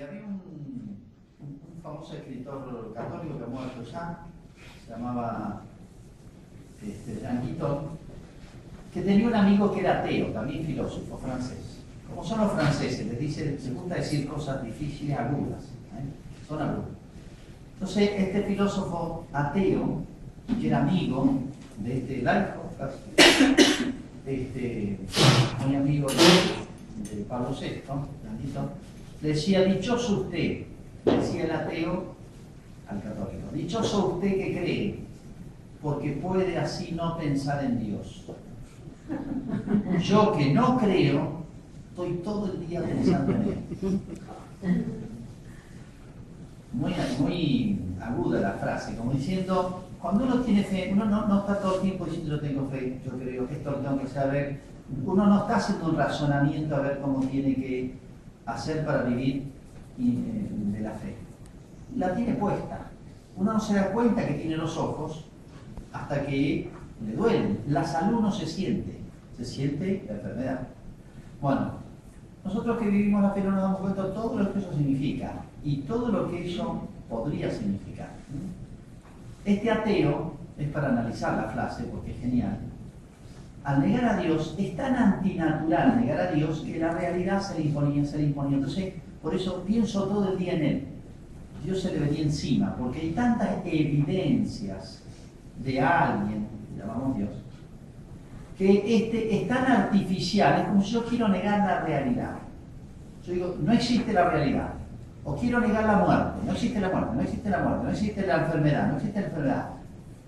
Este, había un, famoso escritor católico que muerto ya, se llamaba este, que tenía un amigo que era ateo, también filósofo francés. Como son los franceses, les, dice, les gusta decir cosas difíciles, agudas. ¿eh? Son agudas. Entonces, este filósofo ateo, que era amigo de este laico, este, muy amigo de, Pablo VI, decía, dichoso usted, decía el ateo al católico, dichoso usted que cree, porque puede así no pensar en Dios. Yo que no creo, estoy todo el día pensando en Él. Muy, muy aguda la frase, como diciendo, cuando uno tiene fe, uno no, no, está todo el tiempo diciendo yo tengo fe, yo creo que esto lo tengo que saber, uno no está haciendo un razonamiento a ver cómo tiene que hacer para vivir eh, de la fe. La tiene puesta. Uno no se da cuenta que tiene los ojos hasta que le duelen. La salud no se siente, se siente la enfermedad. Bueno, nosotros que vivimos la fe no nos damos cuenta de todo lo que eso significa y todo lo que eso podría significar. Este ateo es para analizar la frase porque es genial al negar a Dios, es tan antinatural negar a Dios que la realidad se le imponía, se le imponía. Entonces, por eso pienso todo el día en Él. Dios se le venía encima, porque hay tantas evidencias de alguien, llamamos Dios, que este es tan artificial, es como si yo quiero negar la realidad. Yo digo, no existe la realidad. O quiero negar la muerte. No existe la muerte, no existe la muerte, no existe la enfermedad, no existe la enfermedad.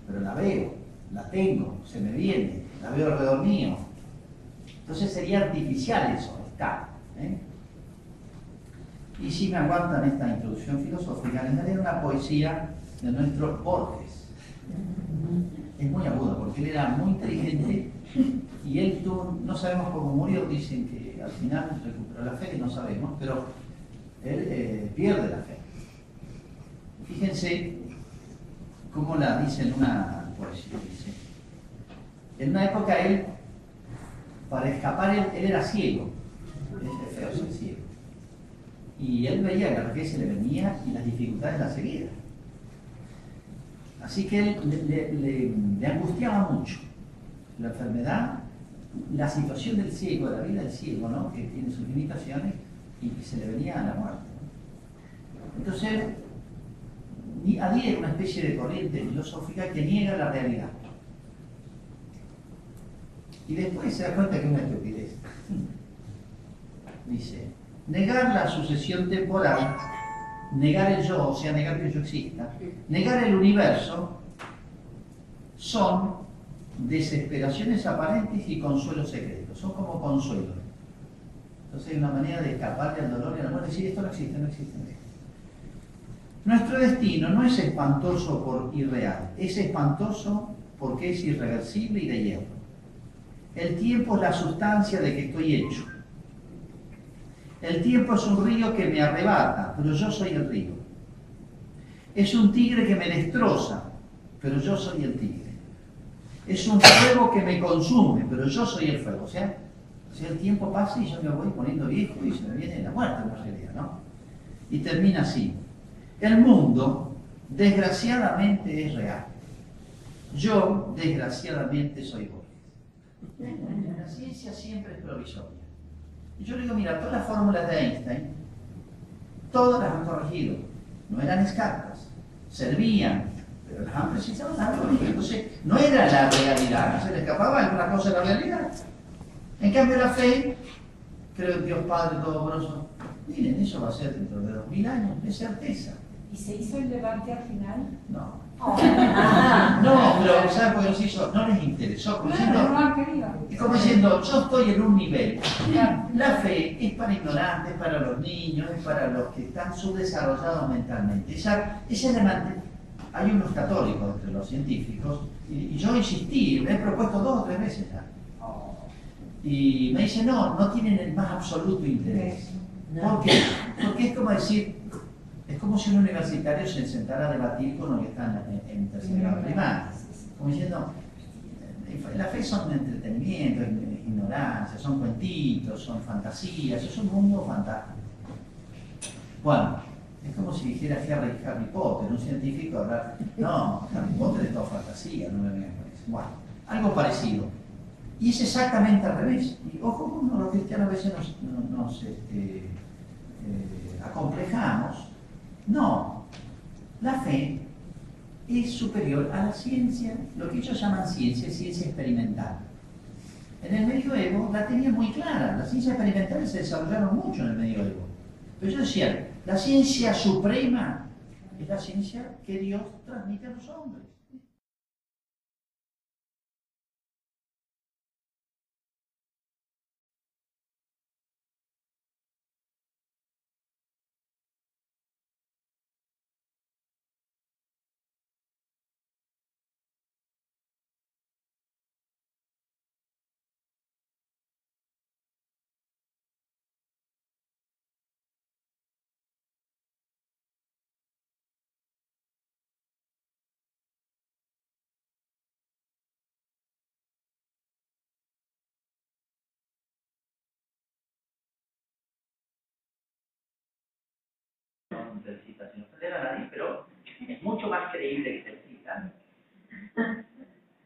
Pero la veo, la tengo, se me viene, la veo alrededor mío. Entonces sería artificial eso, está. ¿eh? Y si me aguantan esta introducción filosófica, les daré una poesía de nuestro Borges. Es muy aguda porque él era muy inteligente y él tuvo, no sabemos cómo murió, dicen que al final recuperó la fe, no sabemos, pero él eh, pierde la fe. Fíjense cómo la dice una En una época él, para escapar, él, era ciego. Es feo ser ciego. Y él veía que la se le venía y las dificultades la seguían. Así que él le, angustiaba mucho la enfermedad, la situación del ciego, la vida del ciego, ¿no? que tiene sus limitaciones y que se le venía a la muerte. Entonces, había una especie de corriente filosófica que niega la realidad. Y después se da cuenta que es una estupidez. Dice, negar la sucesión temporal, negar el yo, o sea, negar que yo exista, negar el universo, son desesperaciones aparentes y consuelos secretos. Son como consuelos. Entonces hay una manera de escapar del dolor y la muerte. Decir, esto no existe, no existe, no existe. Nuestro destino no es espantoso por irreal, es espantoso porque es irreversible y de hierro. El tiempo es la sustancia de que estoy hecho. El tiempo es un río que me arrebata, pero yo soy el río. Es un tigre que me destroza, pero yo soy el tigre. Es un fuego que me consume, pero yo soy el fuego. O sea, el tiempo pasa y yo me voy poniendo viejo y se me viene la muerte en realidad, ¿no? Y termina así. El mundo, desgraciadamente, es real. Yo, desgraciadamente, soy vos. La ciencia siempre es provisoria. Y yo le digo, mira, todas las fórmulas de Einstein, todas las han corregido. No eran escasas, servían, pero las han precisado, las han corregido. Entonces, no era la realidad, se le escapaba alguna cosa de la realidad. En cambio, la fe, creo en Dios Padre Todopoderoso, miren, eso va a ser dentro de dos mil años, es certeza. ¿Y se hizo el debate al final? No. No, pero ¿sabes por qué no se hizo? No les interesó. Como diciendo, es como diciendo, yo estoy en un nivel. La fe es para ignorantes, es para los niños, es para los que están subdesarrollados mentalmente. Esa, ese hay unos católicos entre los científicos, y, yo insistí, me he propuesto dos o tres veces ya. Y me dicen, no, no tienen el más absoluto interés. ¿Por qué? Porque es como decir, es como si un universitario se sentara a debatir con los que están en, tercer grado primario. Como diciendo, eh, la fe son entretenimiento, ignorancia, son cuentitos, son fantasías, es un mundo fantástico. Bueno, es como si dijera Harry, Harry Potter, un científico hablar. No, Harry Potter es todo fantasía, no me vengan con eso. Bueno, algo parecido. Y es exactamente al revés. Y ojo, como los cristianos a veces nos, nos, nos, este, eh, acomplejamos. No, la fe es superior a la ciencia, lo que ellos llaman ciencia, ciencia experimental. En el medioevo la tenían muy clara, las ciencias experimentales se desarrollaron mucho en el medioevo. Pero ellos decían, la ciencia suprema es la ciencia que Dios transmite a los hombres. Telcita sin ofender a nadie, pero es mucho más creíble que Telcita,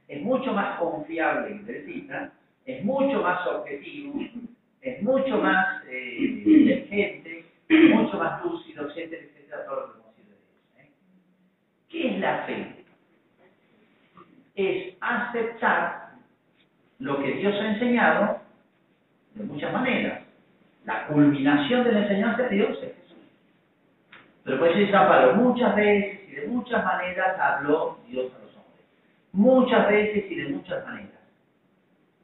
es mucho más confiable que Telcita, es mucho más objetivo, es mucho más eh, inteligente, mucho más lúcido, etcétera, etcétera, todo lo que hemos ido de. ¿eh? ¿Qué es la fe? Es aceptar lo que Dios ha enseñado de muchas maneras. La culminación de la enseñanza de Dios es pero dice San Pablo, muchas veces y de muchas maneras habló Dios a los hombres. Muchas veces y de muchas maneras.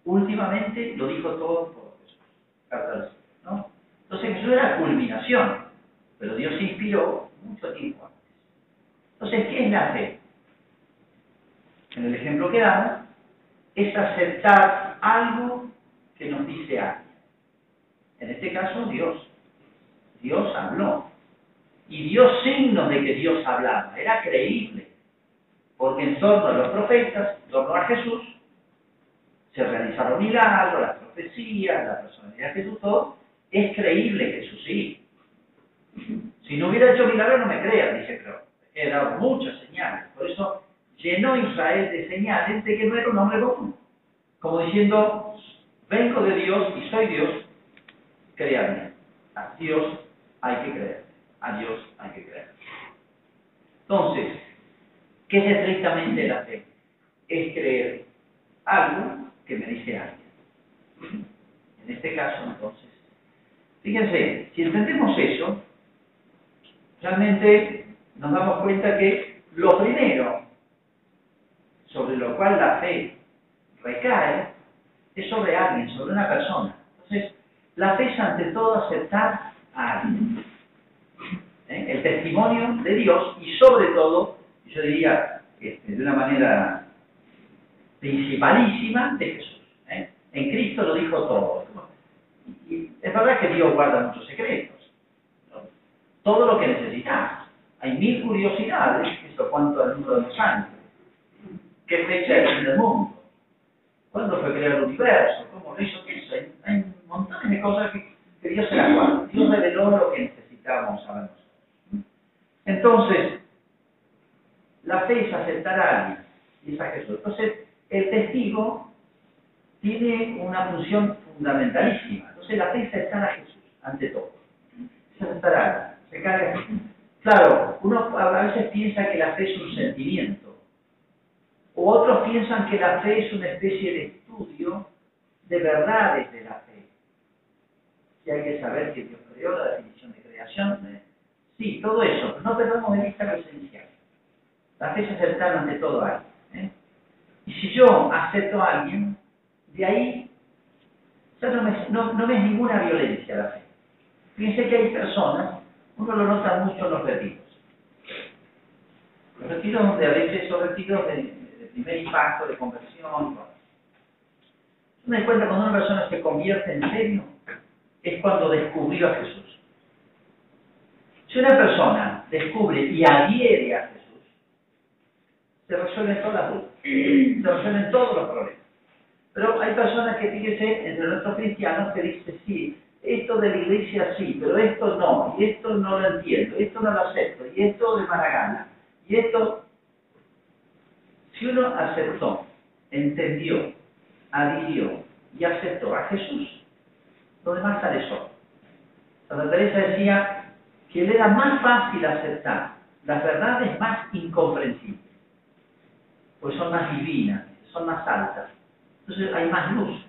Últimamente lo dijo todo por Jesús. ¿no? Entonces Jesús era culminación, pero Dios se inspiró mucho tiempo antes. Entonces, ¿qué es la fe? En el ejemplo que damos, es aceptar algo que nos dice alguien. En este caso, Dios. Dios habló y dio signos de que Dios hablaba. Era creíble, porque en torno a los profetas, en torno a Jesús, se realizaron milagros, las profecías, la personalidad de Jesús, todo. Es creíble Jesús, sí. Si no hubiera hecho milagros, no me crean, dice pero He dado muchas señales. Por eso llenó Israel de señales de que no era un hombre común. Como diciendo, vengo de Dios y soy Dios, créanme. A Dios hay que creer a Dios hay que creer. Entonces, ¿qué es estrictamente la fe? Es creer algo que me dice alguien. En este caso, entonces, fíjense, si entendemos eso, realmente nos damos cuenta que lo primero sobre lo cual la fe recae es sobre alguien, sobre una persona. Entonces, la fe es ante todo aceptar a alguien. El testimonio de Dios y sobre todo, yo diría de una manera principalísima, de Jesús. ¿eh? En Cristo lo dijo todo. Es verdad que Dios guarda muchos secretos, todo lo que necesitamos. Hay mil curiosidades, esto cuanto al número de los. ¿Qué fecha es el mundo? ¿Cuándo fue creado el universo? ¿Cómo lo hizo eso? Hay, hay montones de cosas que, Dios se las guarda. Dios reveló lo que necesitábamos saber nosotros. Entonces, la fe es aceptar a alguien, y es a Jesús. Entonces, el testigo tiene una función fundamentalísima. Entonces, la fe es aceptar a Jesús, ante todo. Es aceptar a alguien, se carga Claro, uno a veces piensa que la fe es un sentimiento, o otros piensan que la fe es una especie de estudio de verdades de la fe. Y hay que saber que Dios creó la definición de creación, Sí, todo eso, no perdamos de vista lo esencial. La fe es aceptar ante todo a alguien. ¿eh? Y si yo acepto a alguien, de ahí ya no me, es ninguna violencia la fe. Fíjense que hay personas, uno lo nota mucho en los retiros. Los retiros donde a veces son retiros de, de primer impacto, de conversión. me doy cuenta cuando una persona se convierte en serio, es cuando descubrió a Jesús. Si una persona descubre y adhiere a Jesús, se resuelven todas las dudas, se resuelven todos los problemas. Pero hay personas que, fíjense, entre nuestros cristianos, que dicen, sí, esto de la iglesia sí, pero esto no, y esto no lo entiendo, esto no lo acepto, y esto de mala gana, y esto... Si uno aceptó, entendió, adhirió y aceptó a Jesús, lo demás sale solo. Santa Teresa decía que le era más fácil aceptar las verdades más incomprensibles, pues son más divinas, son más altas. Entonces hay más luz,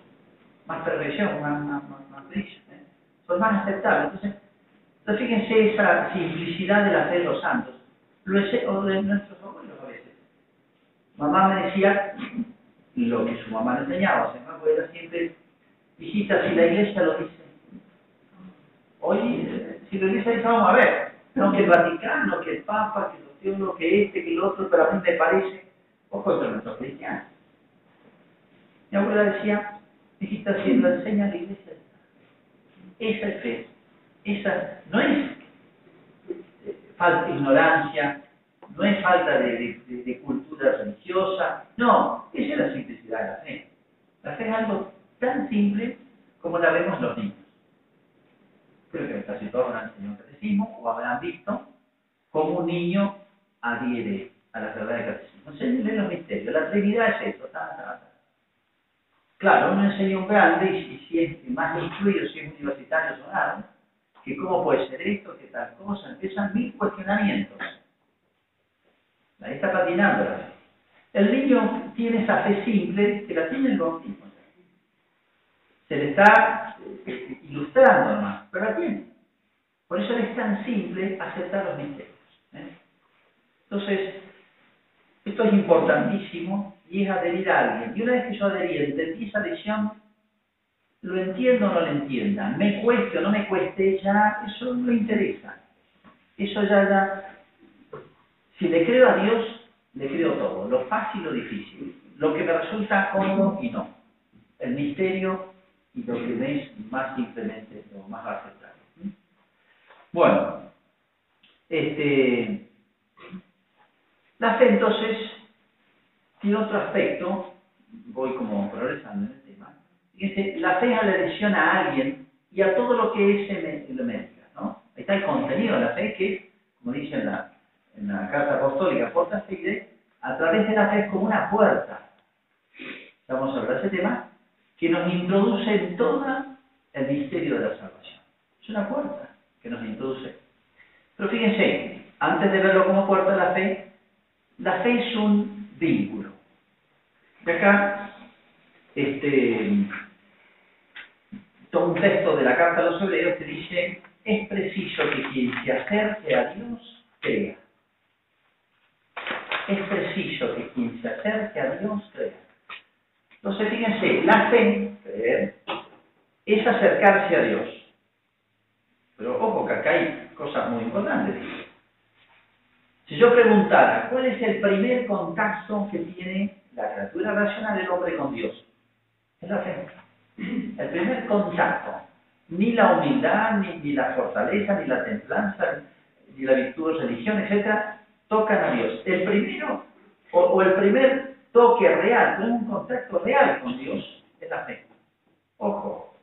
más perfección, más, más, más. ¿eh? Son más aceptables. Entonces, fíjense esa simplicidad de la fe de los santos, lo es, o de nuestros abuelos a veces. Mamá me decía lo que su mamá le enseñaba, o sea, era siempre, hijita, si la iglesia lo dice, hoy, si iglesia dice, vamos a ver, no que el Vaticano, que el Papa, que los teólogos, que este, que el otro, pero a mí me parece, ojo, entre nuestros cristianos. Mi abuela decía, hijita, si lo enseña la iglesia, esa es fe, esa no es falta de ignorancia, no es falta de, de, cultura religiosa, no, esa es la simplicidad de la fe. La fe es algo tan simple como la vemos los niños. Creo que casi todos habrán enseñado catecismo o habrán visto cómo un niño adhiere a la verdad del catecismo. Enseñenle los misterios. La Trinidad es eso. Claro, uno enseña un grande y, si es más instruido, si es universitario o nada, que cómo puede ser esto, que tal cosa, empiezan mil cuestionamientos. Ahí está patinando la fe. El niño tiene esa fe simple que la tiene el bautismo. Se le está eh, ilustrando nomás, la tiene. Por eso es tan simple aceptar los misterios. ¿eh? Entonces, esto es importantísimo y es adherir a alguien. Y una vez que yo adherí, entendí esa lección, lo entiendo o no lo entienda, me cueste o no me cueste, ya eso no interesa. Eso ya, ya, si le creo a Dios, le creo todo, lo fácil lo difícil, lo que me resulta cómodo y no, el misterio y lo que me es más simplemente lo más aceptable. Bueno, este, la fe entonces tiene otro aspecto, voy como progresando en el tema, la fe es la elección a alguien y a todo lo que es lo médica, ¿no? Ahí está el contenido de la fe que como dice en la en la carta apostólica Porta a través de la fe es como una puerta. Vamos a hablar de ese tema, que nos introduce en todo el misterio de la salvación. Es una puerta que nos introduce. Pero fíjense, antes de verlo como puerta de la fe, la fe es un vínculo. Y acá, este, todo un texto de la carta a los hebreos que dice, es preciso que quien se acerque a Dios crea es preciso que quien se acerque a Dios crea. Entonces, fíjense, la fe, creer, es acercarse a Dios. Pero ojo, que acá hay cosas muy importantes. Si yo preguntara, ¿cuál es el primer contacto que tiene la criatura racional del hombre con Dios? Es la fe. El primer contacto. Ni la humildad, ni, ni la fortaleza, ni la templanza, ni la virtud de religión, etc., tocan a Dios. El primero, o, el primer toque real, un contacto real con Dios, es la fe. Ojo,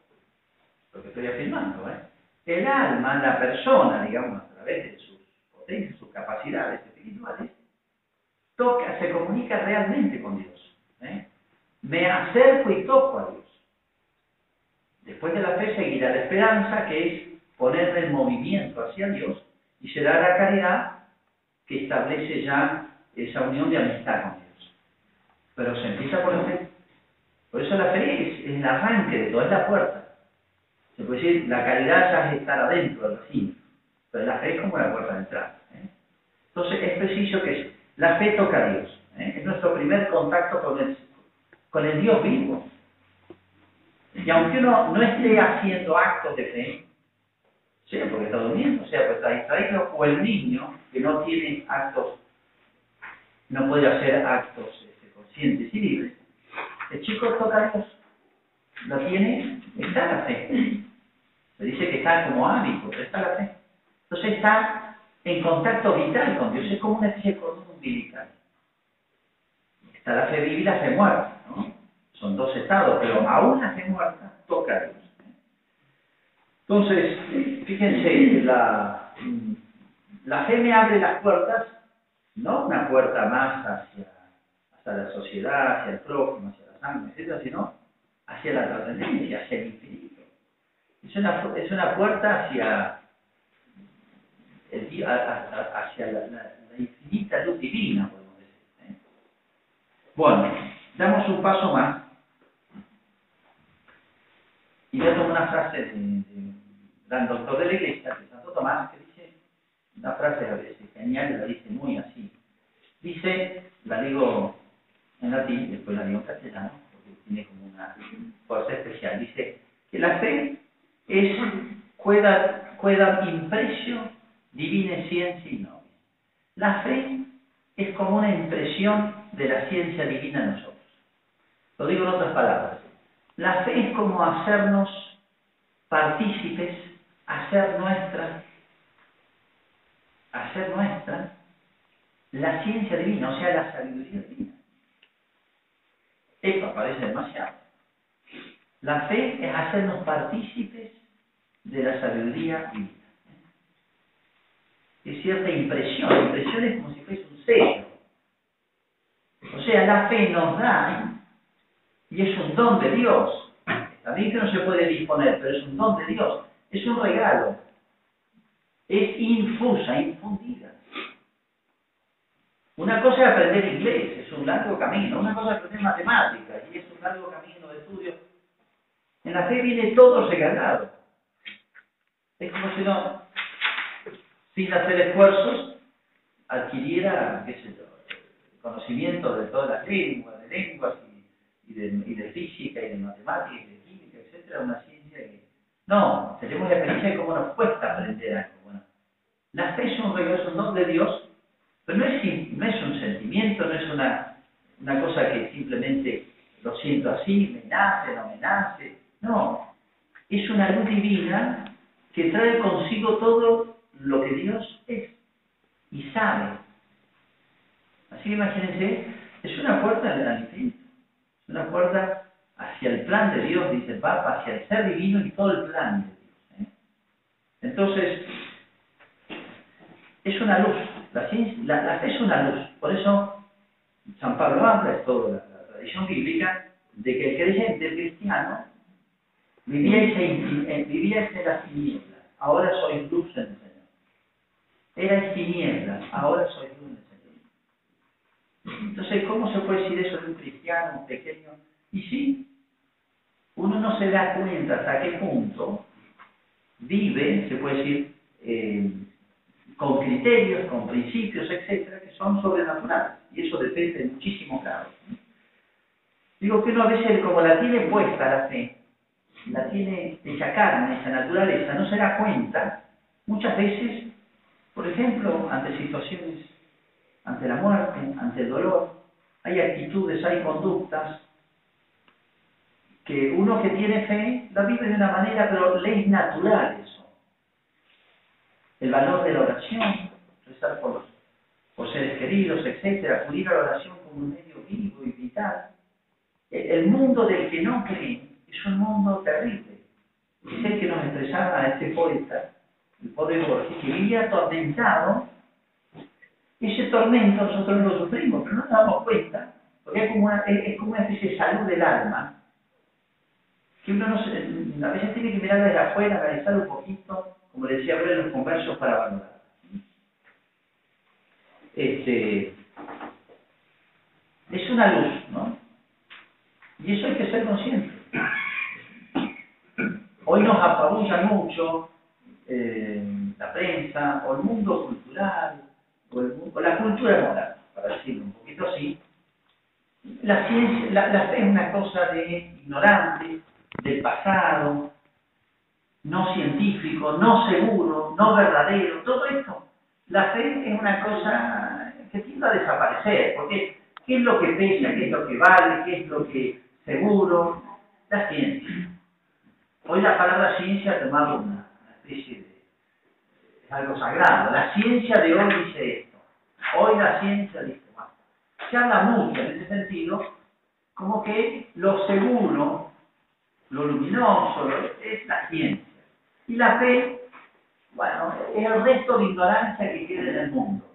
lo que estoy afirmando, ¿eh? El alma, la persona, digamos, a través de sus potencias, sus capacidades espirituales, toca, se comunica realmente con Dios. ¿eh? Me acerco y toco a Dios. Después de la fe seguirá la esperanza, que es ponerme en movimiento hacia Dios, y será la caridad, que establece ya esa unión de amistad con Dios. Pero se empieza por la fe. Por eso la fe es, el arranque de toda la puerta. Se puede decir, la caridad ya es estar adentro del recinto, pero la fe es como la puerta de entrada. ¿eh? Entonces es preciso que la fe toca a Dios. ¿eh? Es nuestro primer contacto con el, con el Dios vivo. Y aunque uno no esté haciendo actos de fe, sea porque está durmiendo, sea porque está distraído, o el niño que no tiene actos, no puede hacer actos conscientes y libres, el chico toca Dios, lo tiene, está la fe. Se dice que está como hábito, pero está la fe. Entonces está en contacto vital con Dios, es como una especie de cordón umbilical. Está la fe viva y la fe muerta, ¿no? Son dos estados, pero aún la fe muerta toca a Dios. Entonces, fíjense, la, la fe me abre las puertas, no una puerta más hacia, hacia la sociedad, hacia el prójimo, hacia la sangre, etc., sino hacia la trascendencia, hacia el infinito. Es una, es una puerta hacia, hacia la, infinita luz divina, podemos decir. ¿eh? Bueno, damos un paso más. Y a tomar una frase de, de doctor de la iglesia, de Santo Tomás, que dice, una frase a veces genial, la dice muy así. Dice, la digo en latín, después la digo en castellano, porque tiene como una fuerza especial. Dice que la fe es queda, queda impresio divine ciencia y no. La fe es como una impresión de la ciencia divina en nosotros. Lo digo en otras palabras. La fe es como hacernos partícipes, hacer nuestra, hacer nuestra la ciencia divina, o sea, la sabiduría divina. Esto parece demasiado. La fe es hacernos partícipes de la sabiduría divina. Es cierta impresión, la impresión es como si fuese un sello. O sea, la fe nos da, y es un don de Dios. También que no se puede disponer, pero es un don de Dios. Es un regalo. Es infusa, infundida. Una cosa es aprender inglés, es un largo camino. Una cosa es aprender matemáticas, y es un largo camino de estudio. En la fe viene todo regalado. Es como si no, sin hacer esfuerzos, adquiriera, qué sé yo, conocimiento de todas las lenguas, de lenguas y, de, y de física y de matemáticas y de química, etcétera, una ciencia que... No, tenemos la experiencia de cómo nos cuesta aprender algo. Bueno, la fe es un regalo, es un don de Dios, pero no es, un sentimiento, no es una, una cosa que simplemente lo siento así, me nace, no me nace. No, es una luz divina que trae consigo todo lo que Dios es y sabe. Así que imagínense, es una puerta al infinito, es una puerta hacia el plan de Dios, dice el Papa, hacia el ser divino y todo el plan de Dios. ¿eh? Entonces, es una luz, la, fe es una luz, por eso San Pablo habla, es toda la, tradición bíblica, de que el creyente, el cristiano, vivía en, vivía en las tinieblas, ahora soy luz en el Señor. Era tinieblas, ahora soy luz en el Señor. Entonces, ¿cómo se puede decir eso de un cristiano, un pequeño? Y sí, uno no se da cuenta hasta qué punto vive, se puede decir, eh, con criterios, con principios, etcétera, que son sobrenaturales. Y eso depende de muchísimos grados. Digo que uno a veces, como la tiene puesta la fe, la tiene esa carne, esa naturaleza, no se da cuenta, muchas veces, por ejemplo, ante situaciones, ante la muerte, ante el dolor, hay actitudes, hay conductas que uno que tiene fe la vive de una manera, pero ley natural eso. El valor de la oración, rezar por por seres queridos, etcétera, acudir a la oración como un medio vivo y vital. El mundo del que no cree es un mundo terrible. Es el que nos expresaba este poeta, el pobre Borges, que vivía atormentado. Ese tormento nosotros no lo sufrimos, pero no nos damos cuenta, porque es como una, es, como una especie de salud del alma, que uno no se, a veces tiene que mirar desde afuera, analizar un poquito, como decía ver los conversos para valorar. Este, es una luz, ¿no? Y eso hay que ser consciente. Hoy nos apabulla mucho eh, la prensa, o el mundo cultural, o, la cultura moral, para decirlo un poquito así. La la, fe es una cosa de ignorante, del pasado, no científico, no seguro, no verdadero, todo esto. La fe es una cosa que tiende a desaparecer, porque ¿qué es lo que pesa, qué es lo que vale, qué es lo que seguro? La ciencia. Hoy la palabra ciencia ha tomado una, especie de... algo sagrado. La ciencia de hoy dice esto. Hoy la ciencia dice, bueno, se habla mucho en ese sentido, como que lo seguro, lo luminoso, es la ciencia. Y la fe, bueno, es el resto de ignorancia que queda en el mundo.